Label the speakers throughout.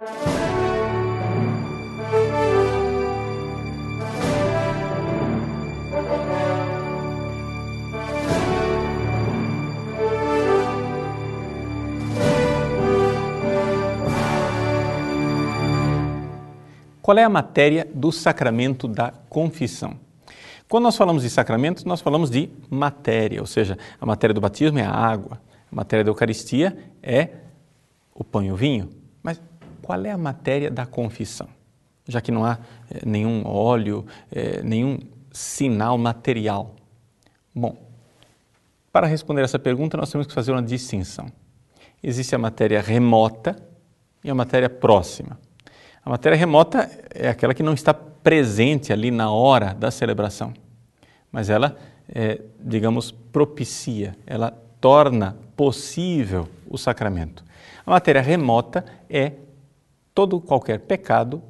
Speaker 1: Qual é a matéria do sacramento da confissão? Quando nós falamos de sacramentos, nós falamos de matéria, ou seja, a matéria do batismo é a água, a matéria da Eucaristia é o pão e o vinho. Mas qual é a matéria da confissão? Já que não há é, nenhum óleo, é, nenhum sinal material. Bom, para responder essa pergunta, nós temos que fazer uma distinção. Existe a matéria remota e a matéria próxima. A matéria remota é aquela que não está presente ali na hora da celebração, mas ela, é, digamos, propicia, ela torna possível o sacramento. A matéria remota é todo qualquer pecado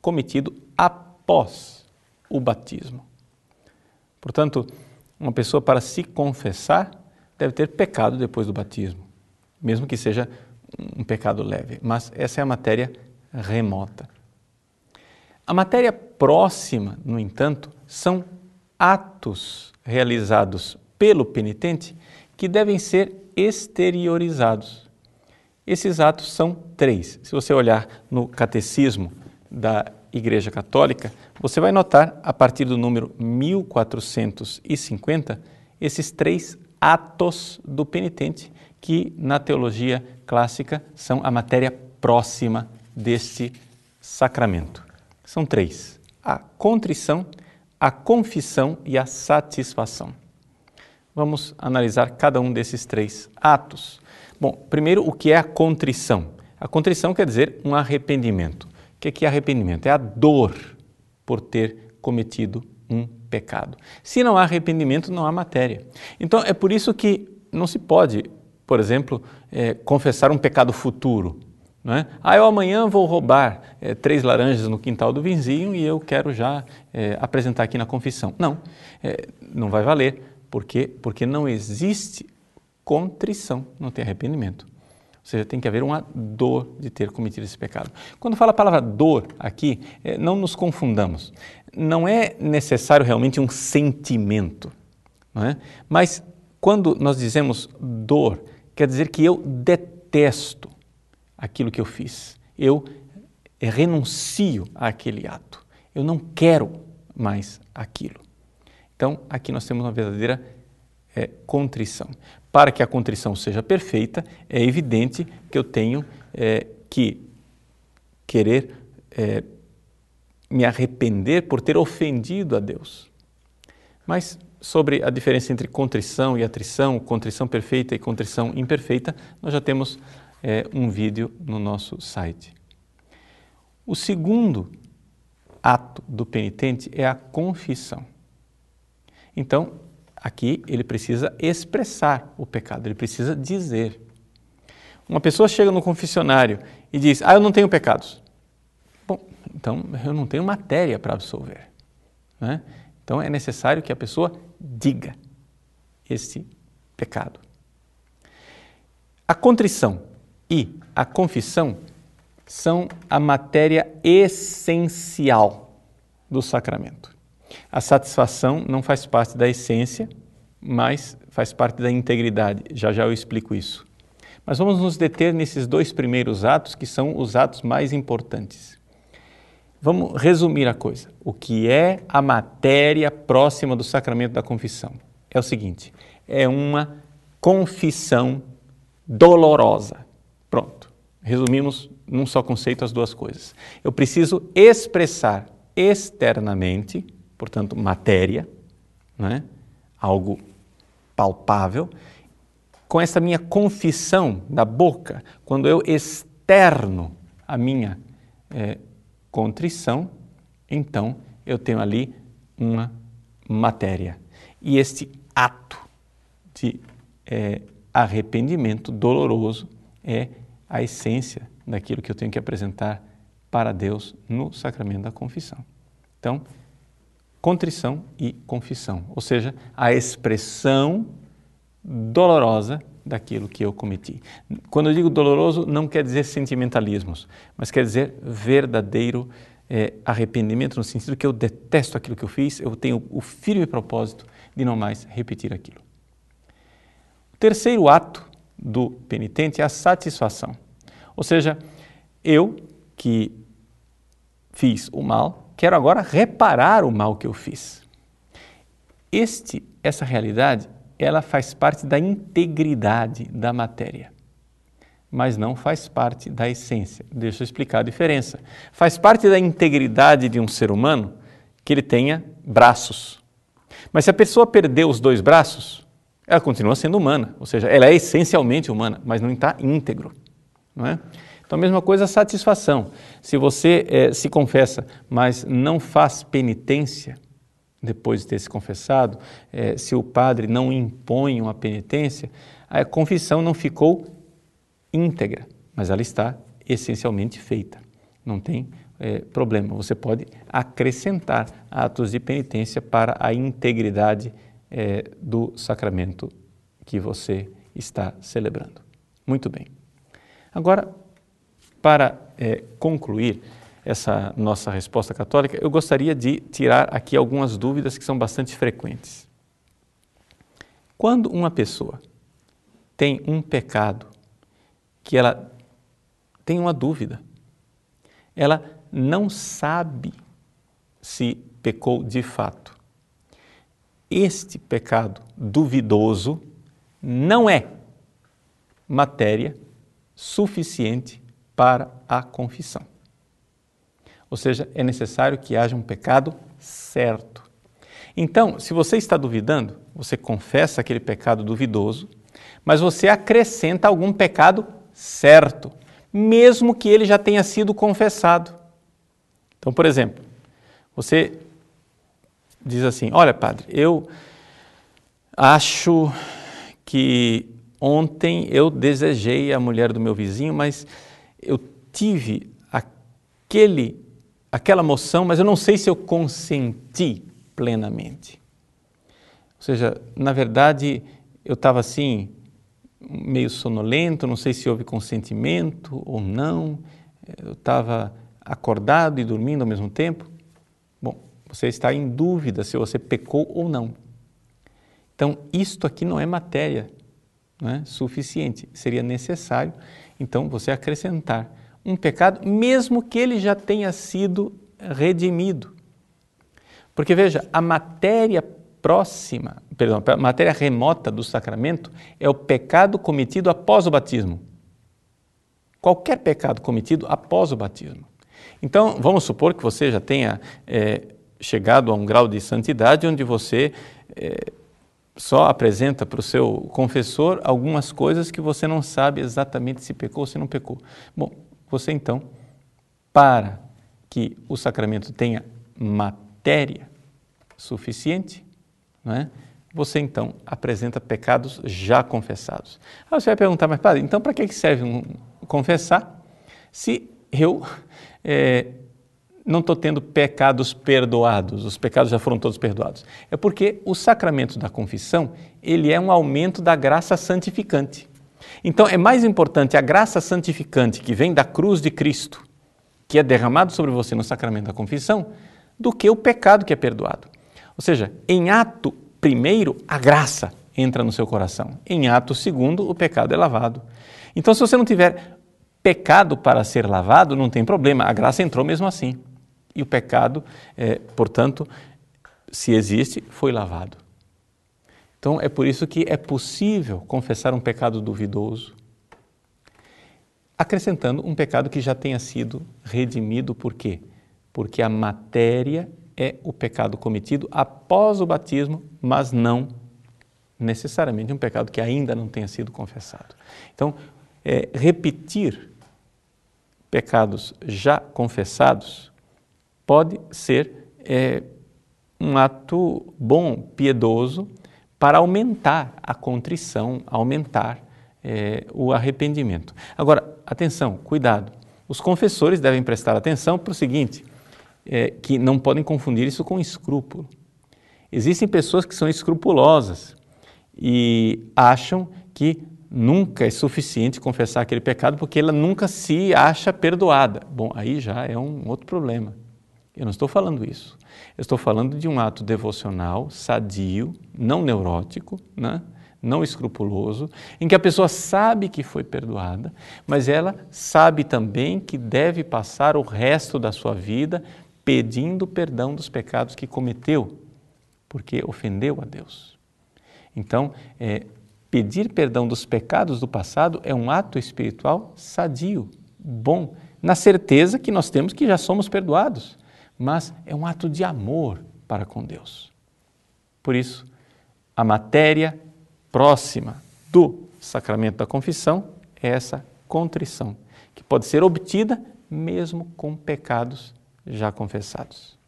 Speaker 1: cometido após o batismo. Portanto, uma pessoa para se confessar deve ter pecado depois do batismo, mesmo que seja um pecado leve, mas essa é a matéria remota. A matéria próxima, no entanto, são atos realizados pelo penitente que devem ser exteriorizados. Esses atos são três. Se você olhar no catecismo da Igreja Católica, você vai notar, a partir do número 1450, esses três atos do penitente, que na teologia clássica são a matéria próxima deste sacramento. São três: a contrição, a confissão e a satisfação. Vamos analisar cada um desses três atos. Bom, primeiro, o que é a contrição? A contrição quer dizer um arrependimento. O que é arrependimento? É a dor por ter cometido um pecado. Se não há arrependimento, não há matéria. Então, é por isso que não se pode, por exemplo, é, confessar um pecado futuro. Não é? Ah, eu amanhã vou roubar é, três laranjas no quintal do vizinho e eu quero já é, apresentar aqui na confissão. Não, é, não vai valer. Por quê? Porque não existe contrição, não tem arrependimento. Ou seja, tem que haver uma dor de ter cometido esse pecado. Quando fala a palavra dor aqui, não nos confundamos. Não é necessário realmente um sentimento. Não é? Mas quando nós dizemos dor, quer dizer que eu detesto aquilo que eu fiz. Eu renuncio àquele ato. Eu não quero mais aquilo. Então, aqui nós temos uma verdadeira é, contrição. Para que a contrição seja perfeita, é evidente que eu tenho é, que querer é, me arrepender por ter ofendido a Deus. Mas sobre a diferença entre contrição e atrição, contrição perfeita e contrição imperfeita, nós já temos é, um vídeo no nosso site. O segundo ato do penitente é a confissão. Então, aqui ele precisa expressar o pecado, ele precisa dizer. Uma pessoa chega no confessionário e diz: Ah, eu não tenho pecados. Bom, então eu não tenho matéria para absolver. Né? Então é necessário que a pessoa diga esse pecado. A contrição e a confissão são a matéria essencial do sacramento. A satisfação não faz parte da essência, mas faz parte da integridade. Já já eu explico isso. Mas vamos nos deter nesses dois primeiros atos, que são os atos mais importantes. Vamos resumir a coisa. O que é a matéria próxima do sacramento da confissão? É o seguinte: é uma confissão dolorosa. Pronto. Resumimos num só conceito as duas coisas. Eu preciso expressar externamente, portanto, matéria, né? algo palpável, com essa minha confissão da boca, quando eu externo a minha é, contrição, então eu tenho ali uma matéria. E este ato de é, arrependimento doloroso é a essência daquilo que eu tenho que apresentar para Deus no sacramento da confissão. Então, contrição e confissão, ou seja, a expressão dolorosa daquilo que eu cometi. Quando eu digo doloroso, não quer dizer sentimentalismos, mas quer dizer verdadeiro é, arrependimento, no sentido que eu detesto aquilo que eu fiz, eu tenho o firme propósito de não mais repetir aquilo. O terceiro ato do penitente é a satisfação. Ou seja, eu que fiz o mal, quero agora reparar o mal que eu fiz. Este, essa realidade, ela faz parte da integridade da matéria, mas não faz parte da essência. Deixa eu explicar a diferença. Faz parte da integridade de um ser humano que ele tenha braços. Mas se a pessoa perder os dois braços, ela continua sendo humana, ou seja, ela é essencialmente humana, mas não está íntegro. Não é? Então, a mesma coisa a satisfação. Se você é, se confessa, mas não faz penitência depois de ter se confessado, é, se o padre não impõe uma penitência, a confissão não ficou íntegra, mas ela está essencialmente feita. Não tem é, problema. Você pode acrescentar atos de penitência para a integridade é, do sacramento que você está celebrando. Muito bem. Agora, para é, concluir essa nossa resposta católica, eu gostaria de tirar aqui algumas dúvidas que são bastante frequentes. Quando uma pessoa tem um pecado que ela tem uma dúvida, ela não sabe se pecou de fato. Este pecado duvidoso não é matéria suficiente para a confissão. Ou seja, é necessário que haja um pecado certo. Então, se você está duvidando, você confessa aquele pecado duvidoso, mas você acrescenta algum pecado certo, mesmo que ele já tenha sido confessado. Então, por exemplo, você diz assim: Olha, padre, eu acho que ontem eu desejei a mulher do meu vizinho, mas eu tive aquele, aquela moção, mas eu não sei se eu consenti plenamente. Ou seja, na verdade, eu estava assim, meio sonolento, não sei se houve consentimento ou não, eu estava acordado e dormindo ao mesmo tempo. Bom, você está em dúvida se você pecou ou não. Então, isto aqui não é matéria não é suficiente, seria necessário então, você acrescentar um pecado, mesmo que ele já tenha sido redimido. Porque veja, a matéria próxima, perdão, a matéria remota do sacramento é o pecado cometido após o batismo. Qualquer pecado cometido após o batismo. Então, vamos supor que você já tenha é, chegado a um grau de santidade onde você é, só apresenta para o seu confessor algumas coisas que você não sabe exatamente se pecou ou se não pecou. Bom, você então, para que o sacramento tenha matéria suficiente, não é? você então apresenta pecados já confessados. Aí você vai perguntar, mas padre, então para que serve um confessar se eu é, não estou tendo pecados perdoados, os pecados já foram todos perdoados. É porque o sacramento da confissão, ele é um aumento da graça santificante. Então é mais importante a graça santificante que vem da cruz de Cristo, que é derramado sobre você no sacramento da confissão, do que o pecado que é perdoado. Ou seja, em ato primeiro, a graça entra no seu coração. Em ato segundo, o pecado é lavado. Então, se você não tiver pecado para ser lavado, não tem problema, a graça entrou mesmo assim. E o pecado, é, portanto, se existe, foi lavado. Então é por isso que é possível confessar um pecado duvidoso, acrescentando um pecado que já tenha sido redimido, por quê? Porque a matéria é o pecado cometido após o batismo, mas não necessariamente um pecado que ainda não tenha sido confessado. Então, é, repetir pecados já confessados pode ser é, um ato bom, piedoso, para aumentar a contrição, aumentar é, o arrependimento. Agora, atenção, cuidado. Os confessores devem prestar atenção para o seguinte, é, que não podem confundir isso com escrúpulo. Existem pessoas que são escrupulosas e acham que nunca é suficiente confessar aquele pecado porque ela nunca se acha perdoada. Bom, aí já é um outro problema. Eu não estou falando isso. Eu estou falando de um ato devocional, sadio, não neurótico, né? não escrupuloso, em que a pessoa sabe que foi perdoada, mas ela sabe também que deve passar o resto da sua vida pedindo perdão dos pecados que cometeu, porque ofendeu a Deus. Então, é, pedir perdão dos pecados do passado é um ato espiritual sadio, bom, na certeza que nós temos que já somos perdoados, mas é um ato de amor para com Deus. Por isso, a matéria próxima do sacramento da confissão é essa contrição, que pode ser obtida mesmo com pecados já confessados.